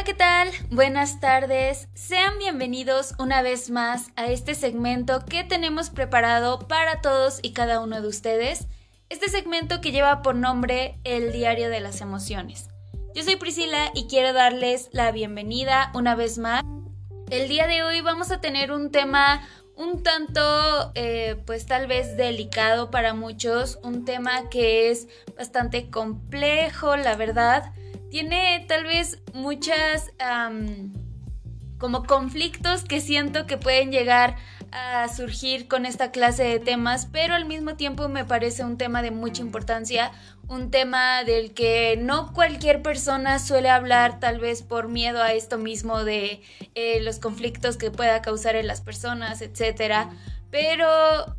Hola, ¿qué tal? Buenas tardes. Sean bienvenidos una vez más a este segmento que tenemos preparado para todos y cada uno de ustedes. Este segmento que lleva por nombre El Diario de las Emociones. Yo soy Priscila y quiero darles la bienvenida una vez más. El día de hoy vamos a tener un tema un tanto, eh, pues tal vez delicado para muchos, un tema que es bastante complejo, la verdad. Tiene tal vez muchas como conflictos que siento que pueden llegar a surgir con esta clase de temas, pero al mismo tiempo me parece un tema de mucha importancia, un tema del que no cualquier persona suele hablar tal vez por miedo a esto mismo de eh, los conflictos que pueda causar en las personas, etc. Pero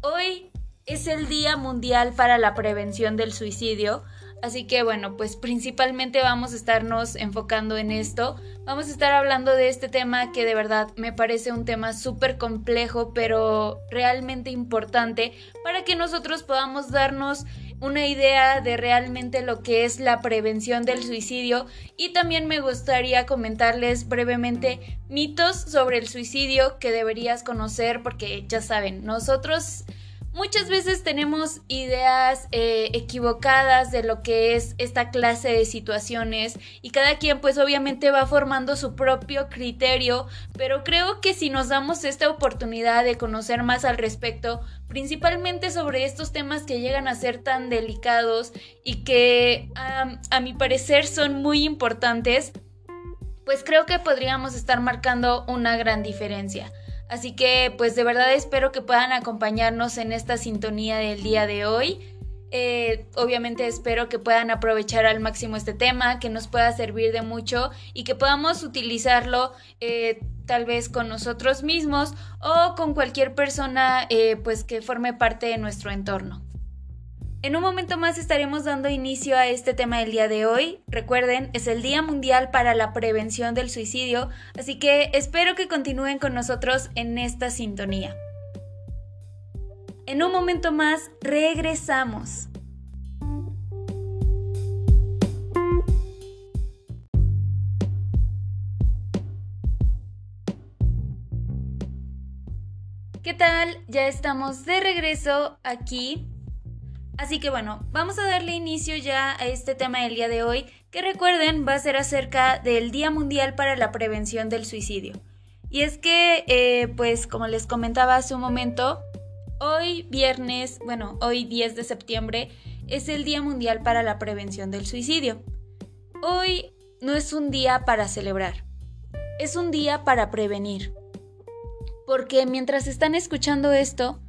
hoy es el Día Mundial para la Prevención del Suicidio, Así que bueno, pues principalmente vamos a estarnos enfocando en esto. Vamos a estar hablando de este tema que de verdad me parece un tema súper complejo, pero realmente importante para que nosotros podamos darnos una idea de realmente lo que es la prevención del suicidio y también me gustaría comentarles brevemente mitos sobre el suicidio que deberías conocer porque ya saben, nosotros Muchas veces tenemos ideas eh, equivocadas de lo que es esta clase de situaciones y cada quien pues obviamente va formando su propio criterio, pero creo que si nos damos esta oportunidad de conocer más al respecto, principalmente sobre estos temas que llegan a ser tan delicados y que a mi parecer son muy importantes, pues creo que podríamos estar marcando una gran diferencia. Así que pues de verdad espero que puedan acompañarnos en esta sintonía del día de hoy. Eh, obviamente espero que puedan aprovechar al máximo este tema, que nos pueda servir de mucho y que podamos utilizarlo eh, tal vez con nosotros mismos o con cualquier persona eh, pues que forme parte de nuestro entorno. En un momento más estaremos dando inicio a este tema del día de hoy. Recuerden, es el Día Mundial para la Prevención del Suicidio, así que espero que continúen con nosotros en esta sintonía. En un momento más regresamos. ¿Qué tal? Ya estamos de regreso aquí Así que bueno, vamos a darle inicio ya a este tema del día de hoy, que recuerden va a ser acerca del Día Mundial para la Prevención del Suicidio. Y es que, eh, pues como les comentaba hace un momento, hoy viernes, bueno, hoy 10 de septiembre, es el Día Mundial para la Prevención del Suicidio. Hoy no es un día para celebrar, es un día para prevenir. Porque mientras están escuchando esto,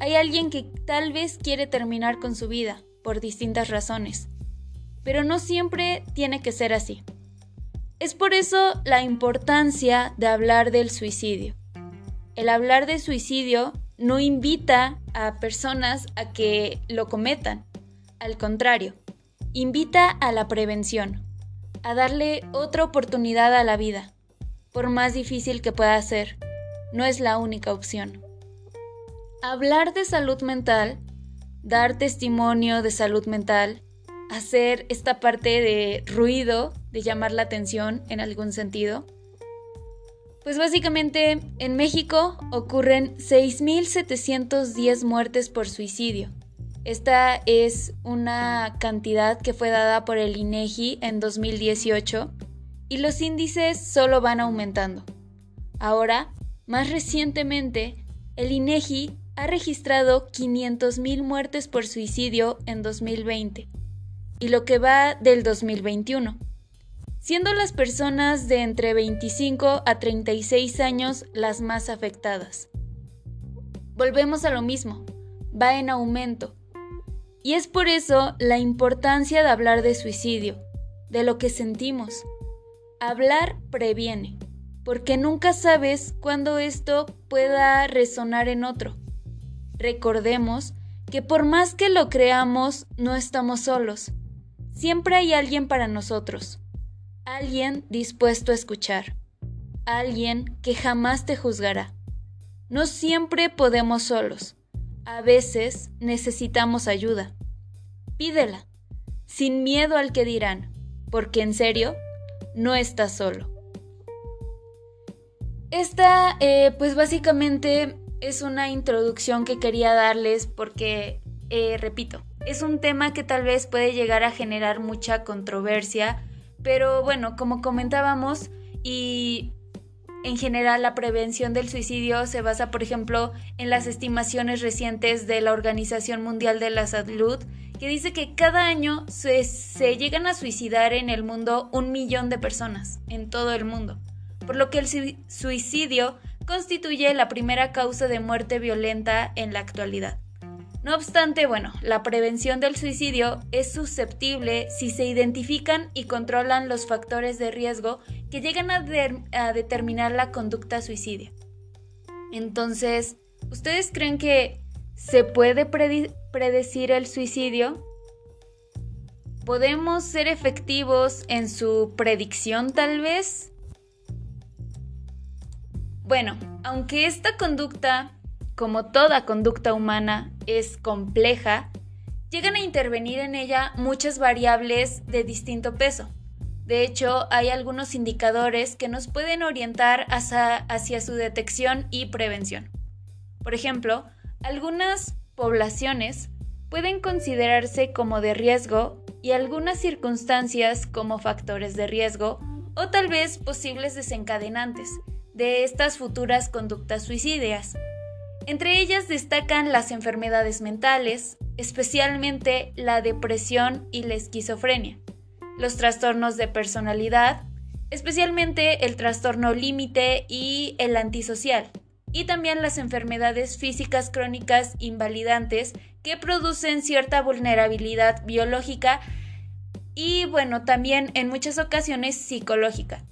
hay alguien que tal vez quiere terminar con su vida por distintas razones, pero no siempre tiene que ser así. Es por eso la importancia de hablar del suicidio. El hablar de suicidio no invita a personas a que lo cometan, al contrario, invita a la prevención, a darle otra oportunidad a la vida, por más difícil que pueda ser, no es la única opción. Hablar de salud mental, dar testimonio de salud mental, hacer esta parte de ruido, de llamar la atención en algún sentido. Pues básicamente en México ocurren 6.710 muertes por suicidio. Esta es una cantidad que fue dada por el INEGI en 2018 y los índices solo van aumentando. Ahora, más recientemente, el INEGI ha registrado 500.000 muertes por suicidio en 2020 y lo que va del 2021, siendo las personas de entre 25 a 36 años las más afectadas. Volvemos a lo mismo, va en aumento. Y es por eso la importancia de hablar de suicidio, de lo que sentimos. Hablar previene, porque nunca sabes cuándo esto pueda resonar en otro. Recordemos que por más que lo creamos, no estamos solos. Siempre hay alguien para nosotros. Alguien dispuesto a escuchar. Alguien que jamás te juzgará. No siempre podemos solos. A veces necesitamos ayuda. Pídela, sin miedo al que dirán, porque en serio, no estás solo. Esta, eh, pues básicamente es una introducción que quería darles porque, eh, repito, es un tema que tal vez puede llegar a generar mucha controversia, pero bueno, como comentábamos, y en general la prevención del suicidio se basa, por ejemplo, en las estimaciones recientes de la Organización Mundial de la Salud, que dice que cada año se, se llegan a suicidar en el mundo un millón de personas, en todo el mundo, por lo que el suicidio constituye la primera causa de muerte violenta en la actualidad. No obstante, bueno, la prevención del suicidio es susceptible si se identifican y controlan los factores de riesgo que llegan a, determinar la conducta suicidia. Entonces, ¿ustedes creen que se puede predecir el suicidio? ¿Podemos ser efectivos en su predicción tal vez? Bueno, aunque esta conducta como toda conducta humana es compleja, llegan a intervenir en ella muchas variables de distinto peso. De hecho, hay algunos indicadores que nos pueden orientar hacia, su detección y prevención. Por ejemplo, algunas poblaciones pueden considerarse como de riesgo y algunas circunstancias como factores de riesgo o tal vez posibles desencadenantes de estas futuras conductas suicidias. Entre ellas destacan las enfermedades mentales, especialmente la depresión y la esquizofrenia, los trastornos de personalidad, especialmente el trastorno límite y el antisocial, y también las enfermedades físicas crónicas invalidantes que producen cierta vulnerabilidad biológica y bueno, también en muchas ocasiones psicológica.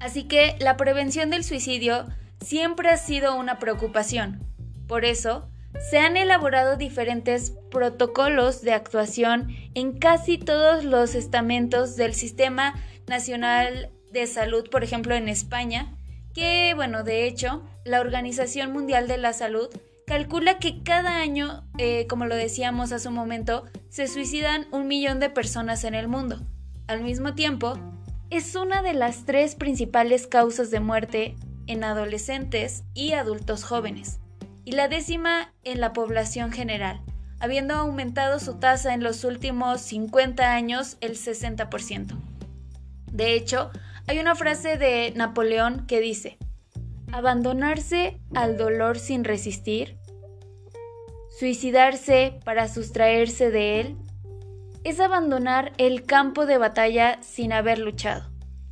Así que la prevención del suicidio siempre ha sido una preocupación. Por eso, se han elaborado diferentes protocolos de actuación en casi todos los estamentos del Sistema Nacional de Salud, por ejemplo en España, que, bueno, de hecho, la Organización Mundial de la Salud calcula que cada año, eh, como lo decíamos hace un momento, se suicidan un millón de personas en el mundo. Al mismo tiempo, es una de las tres principales causas de muerte en adolescentes y adultos jóvenes, y la décima en la población general, habiendo aumentado su tasa en los últimos 50 años el 60%. De hecho, hay una frase de Napoleón que dice, abandonarse al dolor sin resistir, suicidarse para sustraerse de él, es abandonar el campo de batalla sin haber luchado.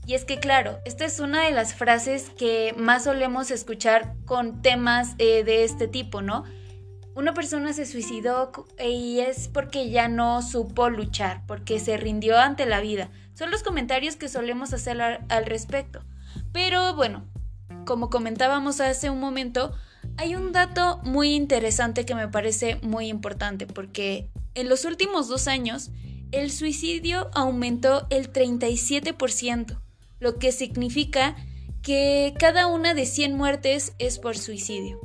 Y es que claro, esta es una de las frases que más solemos escuchar con temas eh, de este tipo, ¿no? Una persona se suicidó y es porque ya no supo luchar, porque se rindió ante la vida. Son los comentarios que solemos hacer al respecto. Pero bueno, como comentábamos hace un momento, hay un dato muy interesante que me parece muy importante, porque en los últimos dos años el suicidio aumentó el 37% lo que significa que cada una de 100 muertes es por suicidio.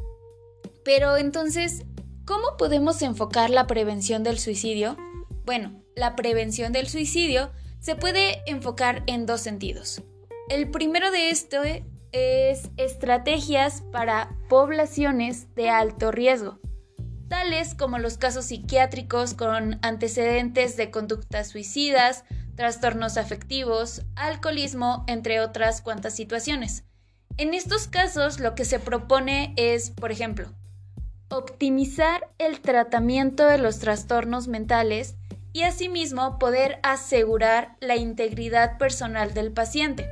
Pero entonces, ¿cómo podemos enfocar la prevención del suicidio? Bueno, la prevención del suicidio se puede enfocar en dos sentidos. El primero de esto es estrategias para poblaciones de alto riesgo, tales como los casos psiquiátricos con antecedentes de conductas suicidas, trastornos afectivos, alcoholismo, entre otras cuantas situaciones. En estos casos lo que se propone es, por ejemplo, optimizar el tratamiento de los trastornos mentales y asimismo poder asegurar la integridad personal del paciente.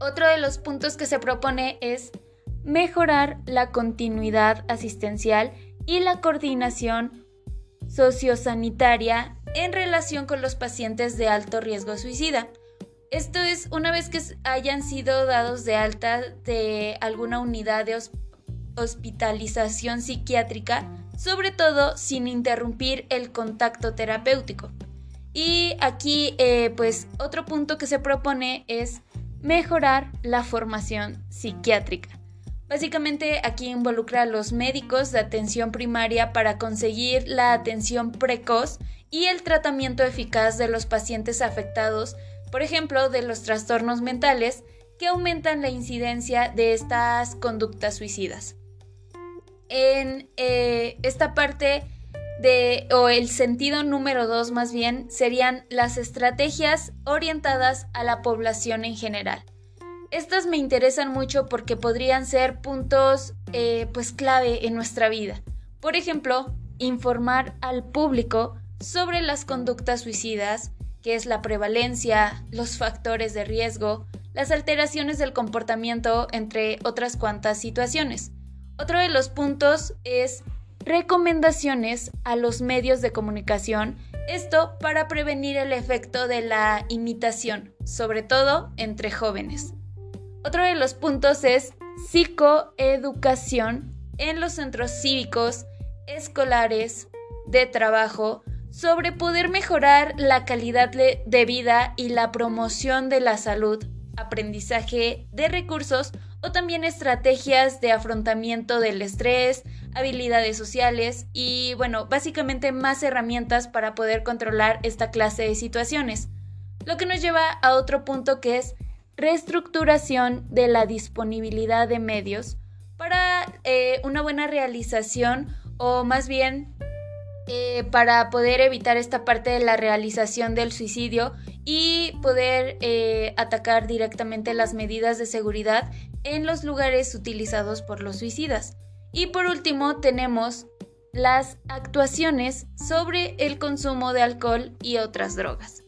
Otro de los puntos que se propone es mejorar la continuidad asistencial y la coordinación sociosanitaria en relación con los pacientes de alto riesgo suicida. Esto es una vez que hayan sido dados de alta de alguna unidad de hospitalización psiquiátrica, sobre todo sin interrumpir el contacto terapéutico. Y aquí, eh, pues, otro punto que se propone es mejorar la formación psiquiátrica. Básicamente aquí involucra a los médicos de atención primaria para conseguir la atención precoz y el tratamiento eficaz de los pacientes afectados, por ejemplo, de los trastornos mentales que aumentan la incidencia de estas conductas suicidas. En eh, esta parte de, o el sentido número dos más bien, serían las estrategias orientadas a la población en general. Estas me interesan mucho porque podrían ser puntos eh, pues clave en nuestra vida. Por ejemplo, informar al público sobre las conductas suicidas, que es la prevalencia, los factores de riesgo, las alteraciones del comportamiento, entre otras cuantas situaciones. Otro de los puntos es recomendaciones a los medios de comunicación, esto para prevenir el efecto de la imitación, sobre todo entre jóvenes. Otro de los puntos es psicoeducación en los centros cívicos, escolares, de trabajo, sobre poder mejorar la calidad de vida y la promoción de la salud, aprendizaje de recursos o también estrategias de afrontamiento del estrés, habilidades sociales y bueno, básicamente más herramientas para poder controlar esta clase de situaciones. Lo que nos lleva a otro punto que es reestructuración de la disponibilidad de medios para eh, una buena realización o más bien eh, para poder evitar esta parte de la realización del suicidio y poder eh, atacar directamente las medidas de seguridad en los lugares utilizados por los suicidas. Y por último tenemos las actuaciones sobre el consumo de alcohol y otras drogas.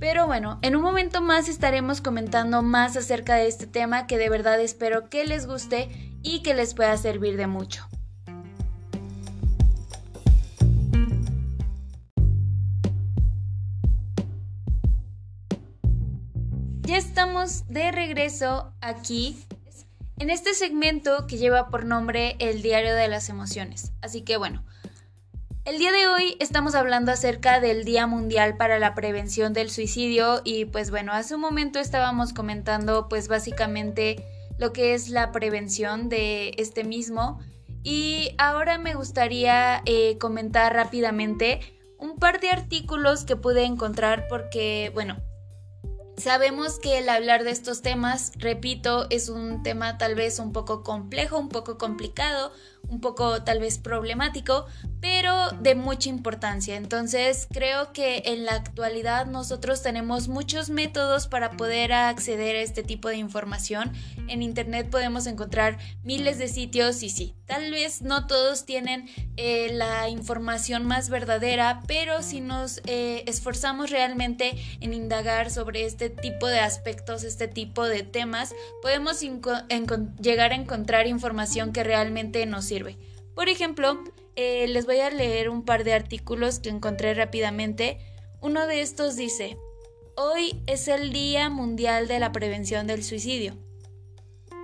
Pero bueno, en un momento más estaremos comentando más acerca de este tema que de verdad espero que les guste y que les pueda servir de mucho. Ya estamos de regreso aquí en este segmento que lleva por nombre El Diario de las Emociones. Así que bueno, el día de hoy estamos hablando acerca del Día Mundial para la Prevención del Suicidio y pues bueno, hace un momento estábamos comentando pues básicamente lo que es la prevención de este mismo y ahora me gustaría eh, comentar rápidamente un par de artículos que pude encontrar porque bueno, Sabemos que el hablar de estos temas, repito, es un tema tal vez un poco complejo, un poco complicado, un poco tal vez problemático, pero de mucha importancia. Entonces creo que en la actualidad nosotros tenemos muchos métodos para poder acceder a este tipo de información. En Internet podemos encontrar miles de sitios y sí, tal vez no todos tienen eh, la información más verdadera, pero si nos eh, esforzamos realmente en indagar sobre este tipo de aspectos, este tipo de temas, podemos llegar a encontrar información que realmente nos sirve. Por ejemplo, eh, les voy a leer un par de artículos que encontré rápidamente. Uno de estos dice, hoy es el Día Mundial de la Prevención del Suicidio.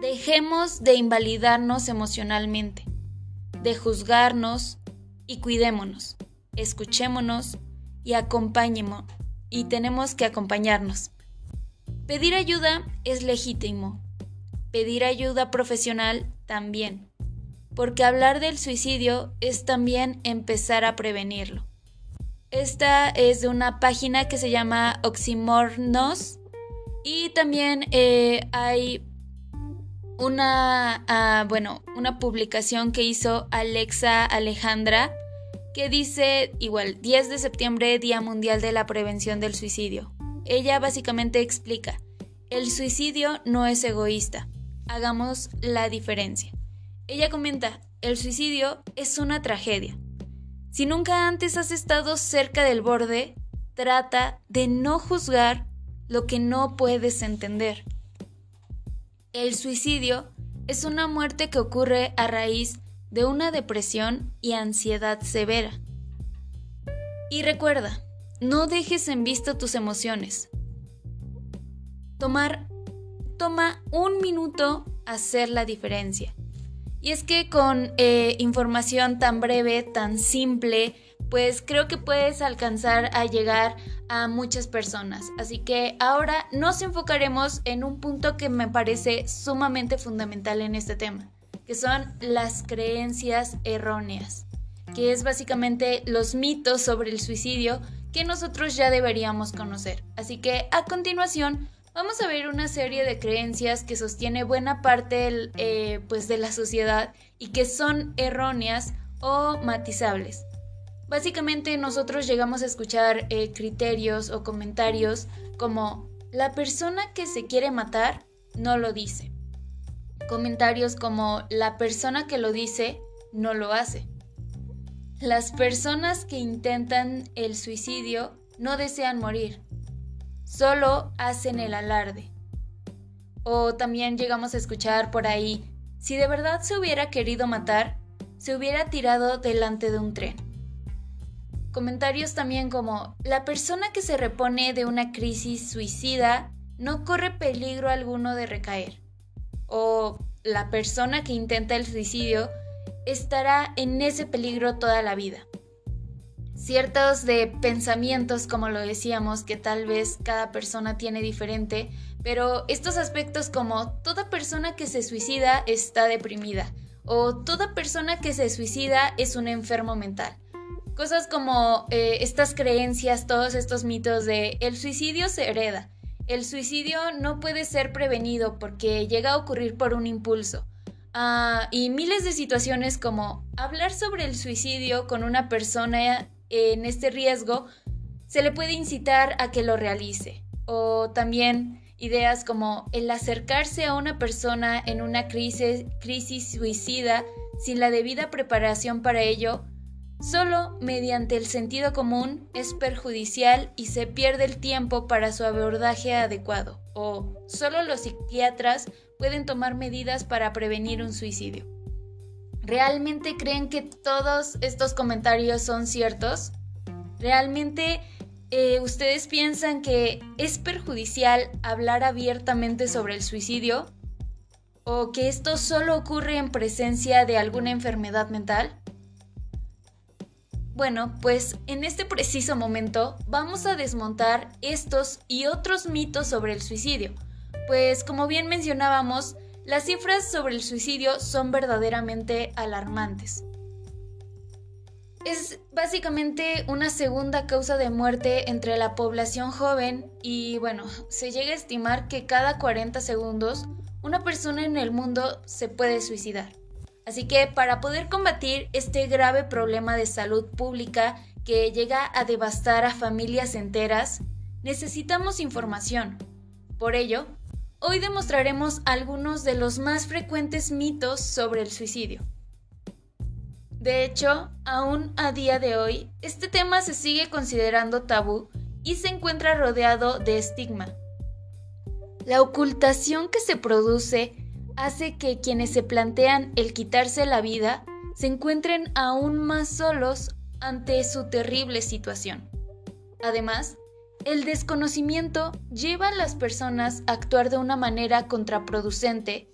Dejemos de invalidarnos emocionalmente, de juzgarnos y cuidémonos, escuchémonos y acompañemos, y tenemos que acompañarnos. Pedir ayuda es legítimo, pedir ayuda profesional también porque hablar del suicidio es también empezar a prevenirlo. Esta es de una página que se llama Oxymornos y también eh, hay una, ah, bueno, una publicación que hizo Alexa Alejandra que dice igual 10 de septiembre Día Mundial de la Prevención del Suicidio. Ella básicamente explica, el suicidio no es egoísta, hagamos la diferencia. Ella comenta, el suicidio es una tragedia. Si nunca antes has estado cerca del borde, trata de no juzgar lo que no puedes entender. El suicidio es una muerte que ocurre a raíz de una depresión y ansiedad severa. Y recuerda, no dejes en vista tus emociones. Tomar, toma un minuto hacer la diferencia. Y es que con eh, información tan breve, tan simple, pues creo que puedes alcanzar a llegar a muchas personas. Así que ahora nos enfocaremos en un punto que me parece sumamente fundamental en este tema, que son las creencias erróneas, que es básicamente los mitos sobre el suicidio que nosotros ya deberíamos conocer. Así que a continuación vamos a ver una serie de creencias que sostiene buena parte eh, pues de la sociedad y que son erróneas o matizables. Básicamente nosotros llegamos a escuchar eh, criterios o comentarios como la persona que se quiere matar no lo dice. Comentarios como la persona que lo dice no lo hace. Las personas que intentan el suicidio no desean morir, solo hacen el alarde. O también llegamos a escuchar por ahí, si de verdad se hubiera querido matar, se hubiera tirado delante de un tren. Comentarios también como, la persona que se repone de una crisis suicida no corre peligro alguno de recaer. O la persona que intenta el suicidio estará en ese peligro toda la vida. Ciertos de pensamientos, como lo decíamos, que tal vez cada persona tiene diferente, pero estos aspectos como toda persona que se suicida está deprimida o toda persona que se suicida es un enfermo mental Cosas como eh, estas creencias, todos estos mitos de el suicidio se hereda. El suicidio no puede ser prevenido porque llega a ocurrir por un impulso. Ah, y miles de situaciones como hablar sobre el suicidio con una persona en este riesgo se le puede incitar a que lo realice. O también ideas como el acercarse a una persona en una crisis, crisis suicida sin la debida preparación para ello Solo mediante el sentido común es perjudicial y se pierde el tiempo para su abordaje adecuado, o solo los psiquiatras pueden tomar medidas para prevenir un suicidio. ¿Realmente creen que todos estos comentarios son ciertos? ¿Realmente eh, ustedes piensan que es perjudicial hablar abiertamente sobre el suicidio? ¿O que esto solo ocurre en presencia de alguna enfermedad mental? Bueno, pues en este preciso momento vamos a desmontar estos y otros mitos sobre el suicidio, pues como bien mencionábamos, las cifras sobre el suicidio son verdaderamente alarmantes. Es básicamente una segunda causa de muerte entre la población joven y bueno, se llega a estimar que cada 40 segundos una persona en el mundo se puede suicidar. Así que para poder combatir este grave problema de salud pública que llega a devastar a familias enteras, necesitamos información. Por ello, hoy demostraremos algunos de los más frecuentes mitos sobre el suicidio. De hecho, aún a día de hoy, este tema se sigue considerando tabú y se encuentra rodeado de estigma. La ocultación que se produce hace que quienes se plantean el quitarse la vida se encuentren aún más solos ante su terrible situación. Además, el desconocimiento lleva a las personas a actuar de una manera contraproducente,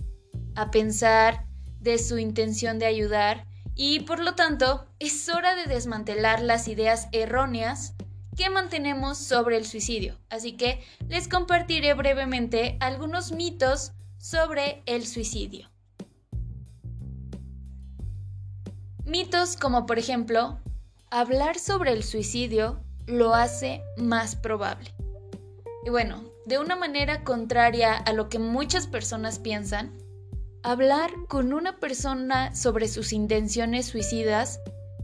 a pensar de su intención de ayudar y por lo tanto es hora de desmantelar las ideas erróneas que mantenemos sobre el suicidio. Así que les compartiré brevemente algunos mitos sobre el suicidio. Mitos como por ejemplo, hablar sobre el suicidio lo hace más probable. Y bueno, de una manera contraria a lo que muchas personas piensan, hablar con una persona sobre sus intenciones suicidas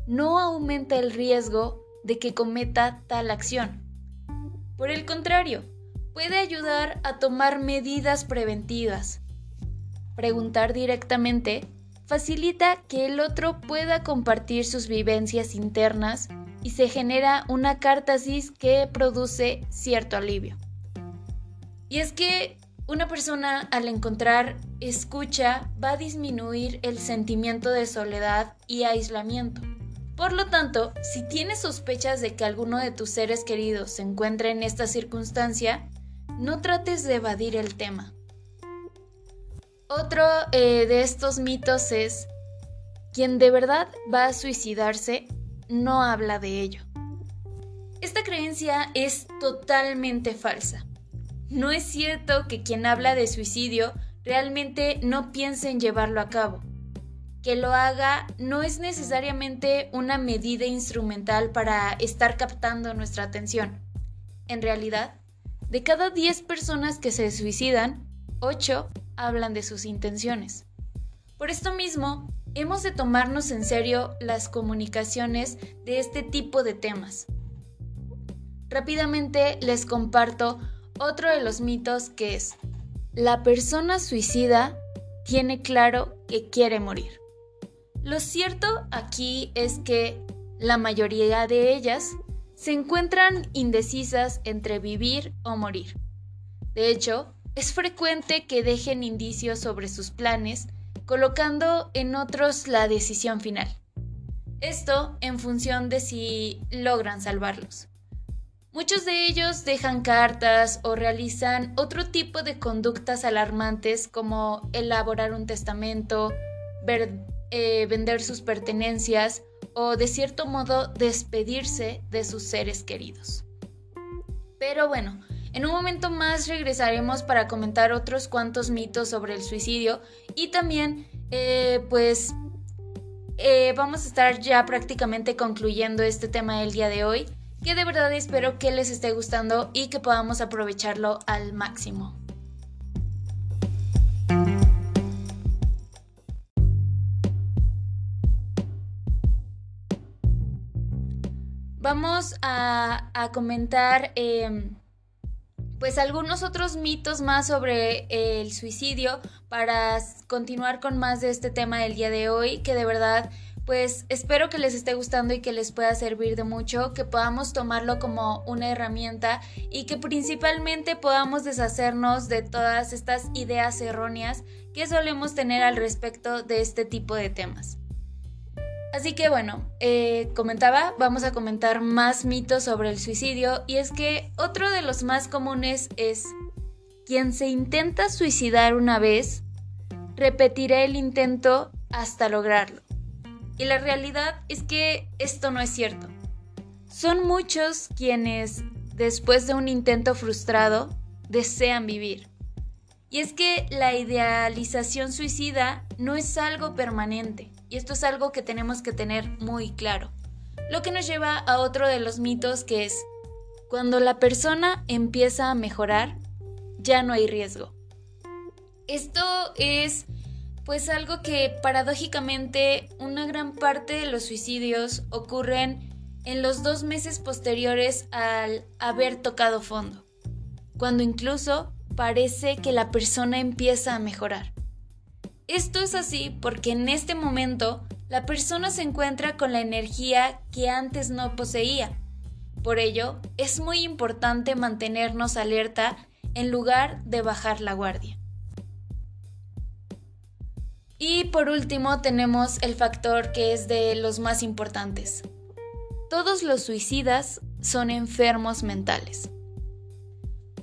no aumenta el riesgo de que cometa tal acción. Por el contrario, puede ayudar a tomar medidas preventivas. Preguntar directamente facilita que el otro pueda compartir sus vivencias internas y se genera una cártasis que produce cierto alivio. Y es que una persona al encontrar escucha va a disminuir el sentimiento de soledad y aislamiento. Por lo tanto, si tienes sospechas de que alguno de tus seres queridos se encuentra en esta circunstancia, no trates de evadir el tema. Otro eh, de estos mitos es, quien de verdad va a suicidarse no habla de ello. Esta creencia es totalmente falsa. No es cierto que quien habla de suicidio realmente no piense en llevarlo a cabo. Que lo haga no es necesariamente una medida instrumental para estar captando nuestra atención. En realidad, de cada 10 personas que se suicidan, 8 hablan de sus intenciones. Por esto mismo, hemos de tomarnos en serio las comunicaciones de este tipo de temas. Rápidamente les comparto otro de los mitos que es, la persona suicida tiene claro que quiere morir. Lo cierto aquí es que la mayoría de ellas se encuentran indecisas entre vivir o morir. De hecho, es frecuente que dejen indicios sobre sus planes, colocando en otros la decisión final. Esto en función de si logran salvarlos. Muchos de ellos dejan cartas o realizan otro tipo de conductas alarmantes como elaborar un testamento, eh, vender sus pertenencias o de cierto modo despedirse de sus seres queridos. Pero bueno, en un momento más regresaremos para comentar otros cuantos mitos sobre el suicidio y también eh, pues eh, vamos a estar ya prácticamente concluyendo este tema del día de hoy, que de verdad espero que les esté gustando y que podamos aprovecharlo al máximo. vamos a, comentar em, pues algunos otros mitos más sobre el suicidio para continuar con más de este tema del día de hoy que de verdad pues espero que les esté gustando y que les pueda servir de mucho, que podamos tomarlo como una herramienta y que principalmente podamos deshacernos de todas estas ideas erróneas que solemos tener al respecto de este tipo de temas. Así que bueno, eh, comentaba, vamos a comentar más mitos sobre el suicidio y es que otro de los más comunes es, quien se intenta suicidar una vez, repetirá el intento hasta lograrlo. Y la realidad es que esto no es cierto. Son muchos quienes, después de un intento frustrado, desean vivir. Y es que la idealización suicida no es algo permanente. Y esto es algo que tenemos que tener muy claro. Lo que nos lleva a otro de los mitos que es, cuando la persona empieza a mejorar, ya no hay riesgo. Esto es pues algo que paradójicamente una gran parte de los suicidios ocurren en los dos meses posteriores al haber tocado fondo, cuando incluso parece que la persona empieza a mejorar. Esto es así porque en este momento la persona se encuentra con la energía que antes no poseía. Por ello, es muy importante mantenernos alerta en lugar de bajar la guardia. Y por último tenemos el factor que es de los más importantes. Todos los suicidas son enfermos mentales.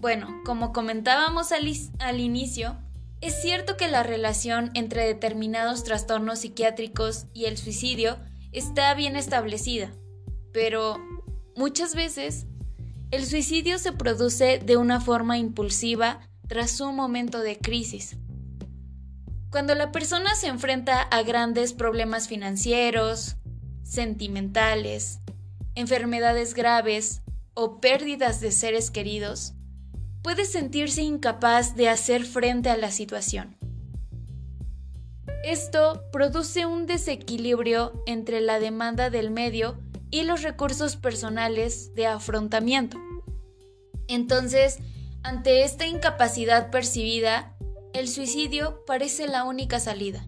Bueno, como comentábamos al, al inicio, es cierto que la relación entre determinados trastornos psiquiátricos y el suicidio está bien establecida, pero muchas veces el suicidio se produce de una forma impulsiva tras un momento de crisis. Cuando la persona se enfrenta a grandes problemas financieros, sentimentales, enfermedades graves o pérdidas de seres queridos, puede sentirse incapaz de hacer frente a la situación. Esto produce un desequilibrio entre la demanda del medio y los recursos personales de afrontamiento. Entonces, ante esta incapacidad percibida, el suicidio parece la única salida.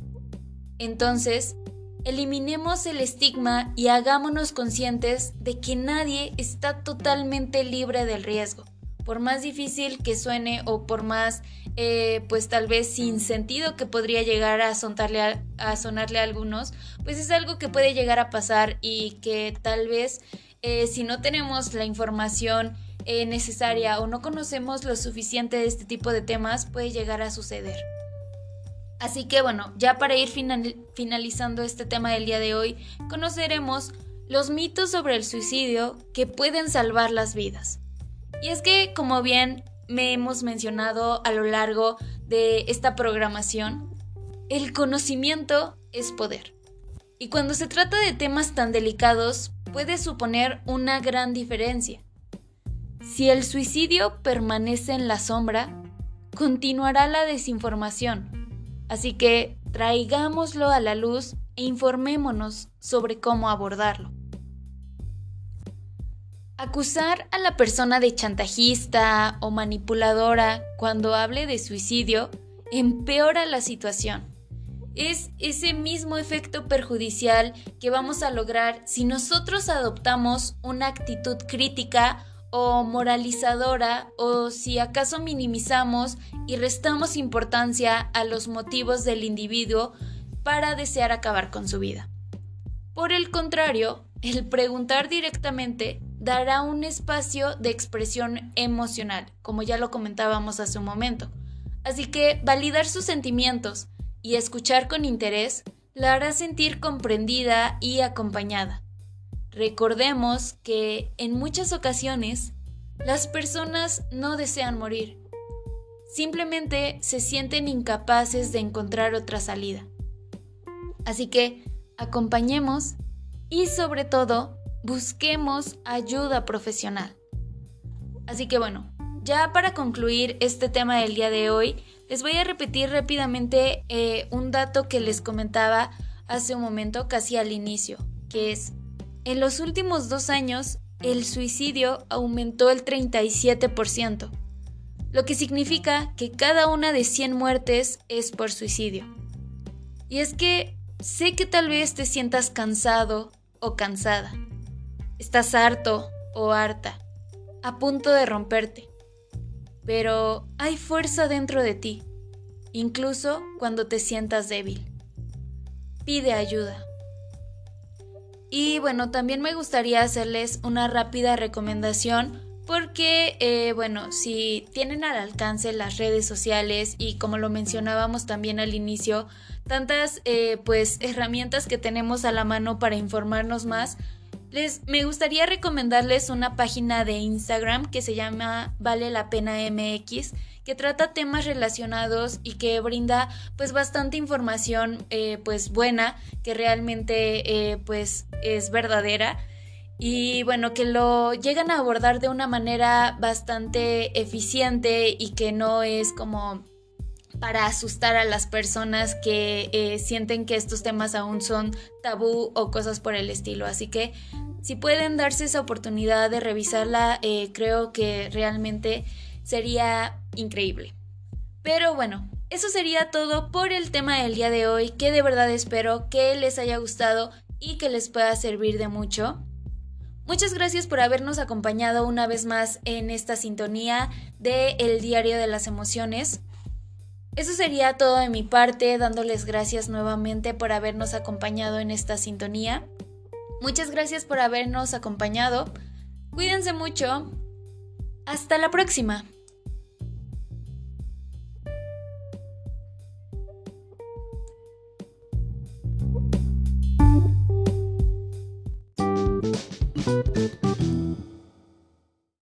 Entonces, eliminemos el estigma y hagámonos conscientes de que nadie está totalmente libre del riesgo por más difícil que suene o por más, eh, pues tal vez sin sentido que podría llegar a, sonarle a, sonarle a algunos, pues es algo que puede llegar a pasar y que tal vez eh, si no tenemos la información eh, necesaria o no conocemos lo suficiente de este tipo de temas, puede llegar a suceder. Así que bueno, ya para ir finalizando este tema del día de hoy, conoceremos los mitos sobre el suicidio que pueden salvar las vidas. Y es que, como bien me hemos mencionado a lo largo de esta programación, el conocimiento es poder. Y cuando se trata de temas tan delicados, puede suponer una gran diferencia. Si el suicidio permanece en la sombra, continuará la desinformación. Así que traigámoslo a la luz e informémonos sobre cómo abordarlo. Acusar a la persona de chantajista o manipuladora cuando hable de suicidio empeora la situación. Es ese mismo efecto perjudicial que vamos a lograr si nosotros adoptamos una actitud crítica o moralizadora o si acaso minimizamos y restamos importancia a los motivos del individuo para desear acabar con su vida. Por el contrario, el preguntar directamente dará un espacio de expresión emocional, como ya lo comentábamos hace un momento. Así que validar sus sentimientos y escuchar con interés la hará sentir comprendida y acompañada. Recordemos que en muchas ocasiones las personas no desean morir, simplemente se sienten incapaces de encontrar otra salida. Así que acompañemos y sobre todo busquemos ayuda profesional. Así que bueno, ya para concluir este tema del día de hoy, les voy a repetir rápidamente eh, un dato que les comentaba hace un momento, casi al inicio, que es, en los últimos dos años, el suicidio aumentó el 37%, lo que significa que cada una de 100 muertes es por suicidio. Y es que Sé que tal vez te sientas cansado o cansada. Estás harto o harta, a punto de romperte. Pero hay fuerza dentro de ti, incluso cuando te sientas débil. Pide ayuda. Y bueno, también me gustaría hacerles una rápida recomendación porque, eh, bueno, si tienen al alcance las redes sociales y como lo mencionábamos también al inicio, tantas eh, pues herramientas que tenemos a la mano para informarnos más, me gustaría recomendarles una página de Instagram que se llama Vale la pena MX, que trata temas relacionados y que brinda pues bastante información eh, pues buena, que realmente pues es verdadera. Y bueno, que lo llegan a abordar de una manera bastante eficiente y que no es como para asustar a las personas que eh, sienten que estos temas aún son tabú o cosas por el estilo. Así que si pueden darse esa oportunidad de revisarla, eh, creo que realmente sería increíble. Pero bueno, eso sería todo por el tema del día de hoy, que de verdad espero que les haya gustado y que les pueda servir de mucho. Muchas gracias por habernos acompañado una vez más en esta sintonía de El Diario de las Emociones. Eso sería todo de mi parte, dándoles gracias nuevamente por habernos acompañado en esta sintonía. Muchas gracias por habernos acompañado. Cuídense mucho. Hasta la próxima.